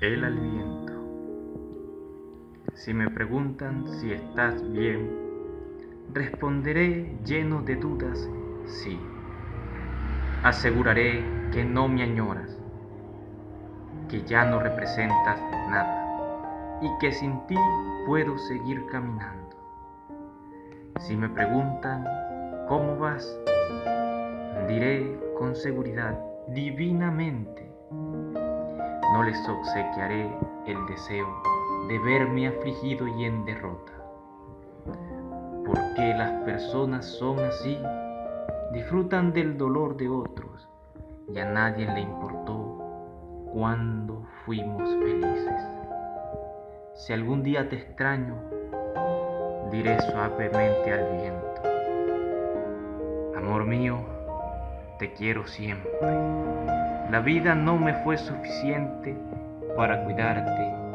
El aliento. Si me preguntan si estás bien, responderé lleno de dudas, sí. Aseguraré que no me añoras, que ya no representas nada y que sin ti puedo seguir caminando. Si me preguntan cómo vas, diré con seguridad, divinamente no les obsequiaré el deseo de verme afligido y en derrota. Porque las personas son así, disfrutan del dolor de otros y a nadie le importó cuando fuimos felices. Si algún día te extraño, diré suavemente al viento, amor mío, te quiero siempre. La vida no me fue suficiente para cuidarte